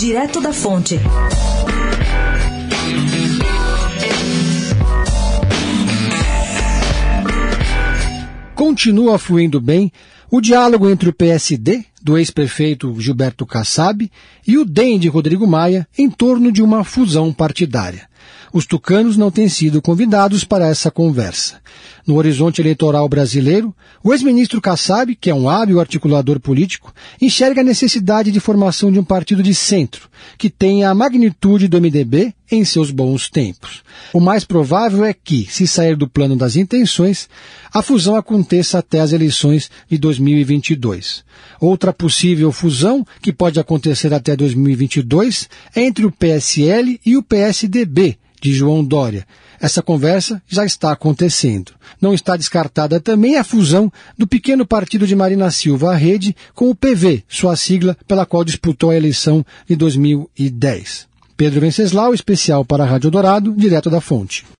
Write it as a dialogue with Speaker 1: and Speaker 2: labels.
Speaker 1: Direto da Fonte.
Speaker 2: Continua fluindo bem o diálogo entre o PSD, do ex-prefeito Gilberto Kassab, e o DEM de Rodrigo Maia em torno de uma fusão partidária. Os tucanos não têm sido convidados para essa conversa. No horizonte eleitoral brasileiro, o ex-ministro Kassab, que é um hábil articulador político, enxerga a necessidade de formação de um partido de centro, que tenha a magnitude do MDB em seus bons tempos. O mais provável é que, se sair do plano das intenções, a fusão aconteça até as eleições de 2022. Outra possível fusão, que pode acontecer até 2022, é entre o PSL e o PSDB, de João Dória. Essa conversa já está acontecendo. Não está descartada também a fusão do pequeno partido de Marina Silva, a Rede, com o PV, sua sigla pela qual disputou a eleição de 2010. Pedro Venceslau, especial para a Rádio Dourado, direto da fonte.